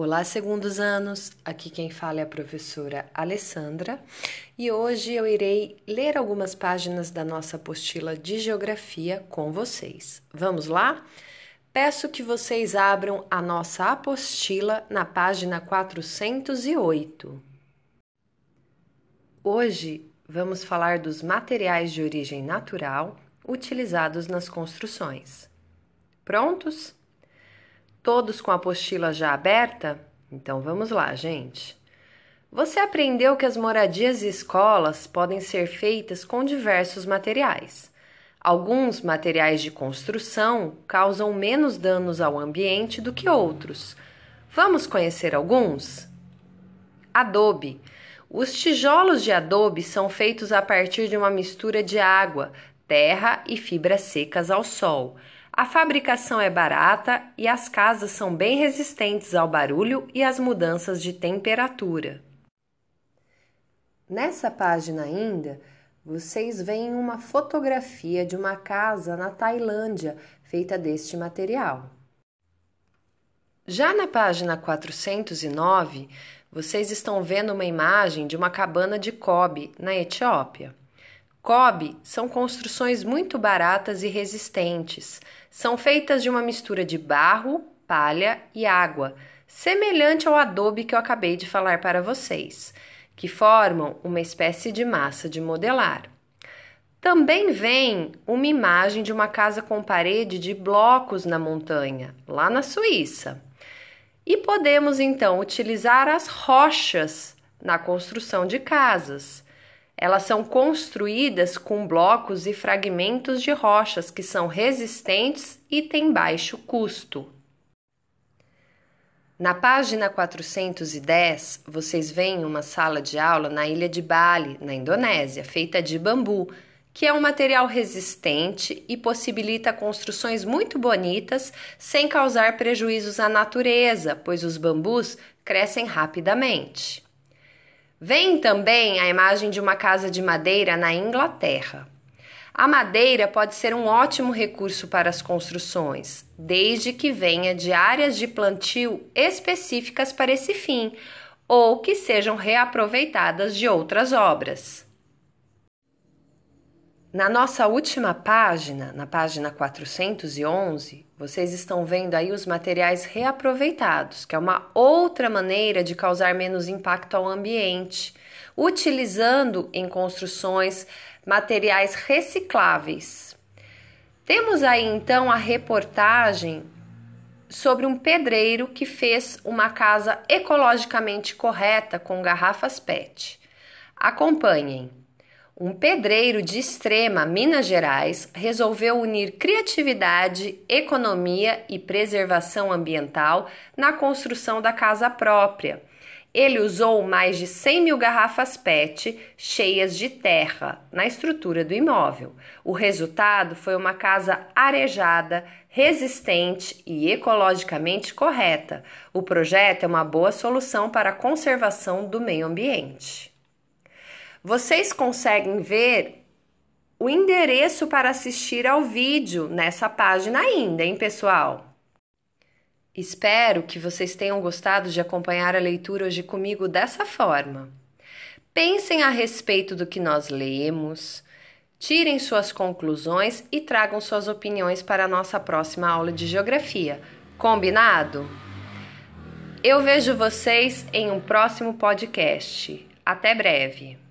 Olá, segundos anos. Aqui quem fala é a professora Alessandra e hoje eu irei ler algumas páginas da nossa apostila de geografia com vocês. Vamos lá? Peço que vocês abram a nossa apostila na página 408. Hoje vamos falar dos materiais de origem natural utilizados nas construções. Prontos? Todos com a apostila já aberta? Então vamos lá, gente. Você aprendeu que as moradias e escolas podem ser feitas com diversos materiais. Alguns materiais de construção causam menos danos ao ambiente do que outros. Vamos conhecer alguns? Adobe. Os tijolos de adobe são feitos a partir de uma mistura de água, terra e fibras secas ao sol. A fabricação é barata e as casas são bem resistentes ao barulho e às mudanças de temperatura. Nessa página ainda, vocês veem uma fotografia de uma casa na Tailândia feita deste material. Já na página 409, vocês estão vendo uma imagem de uma cabana de Kobe, na Etiópia. Kobe são construções muito baratas e resistentes. São feitas de uma mistura de barro, palha e água, semelhante ao adobe que eu acabei de falar para vocês, que formam uma espécie de massa de modelar. Também vem uma imagem de uma casa com parede de blocos na montanha, lá na Suíça. E podemos então utilizar as rochas na construção de casas. Elas são construídas com blocos e fragmentos de rochas que são resistentes e têm baixo custo. Na página 410, vocês veem uma sala de aula na ilha de Bali, na Indonésia, feita de bambu, que é um material resistente e possibilita construções muito bonitas sem causar prejuízos à natureza, pois os bambus crescem rapidamente. Vem também a imagem de uma casa de madeira na Inglaterra. A madeira pode ser um ótimo recurso para as construções, desde que venha de áreas de plantio específicas para esse fim ou que sejam reaproveitadas de outras obras. Na nossa última página, na página 411, vocês estão vendo aí os materiais reaproveitados, que é uma outra maneira de causar menos impacto ao ambiente, utilizando em construções materiais recicláveis. Temos aí então a reportagem sobre um pedreiro que fez uma casa ecologicamente correta com garrafas PET. Acompanhem. Um pedreiro de Extrema, Minas Gerais, resolveu unir criatividade, economia e preservação ambiental na construção da casa própria. Ele usou mais de 100 mil garrafas PET cheias de terra na estrutura do imóvel. O resultado foi uma casa arejada, resistente e ecologicamente correta. O projeto é uma boa solução para a conservação do meio ambiente. Vocês conseguem ver o endereço para assistir ao vídeo nessa página ainda, hein, pessoal? Espero que vocês tenham gostado de acompanhar a leitura hoje comigo dessa forma. Pensem a respeito do que nós lemos, tirem suas conclusões e tragam suas opiniões para a nossa próxima aula de geografia. Combinado? Eu vejo vocês em um próximo podcast. Até breve!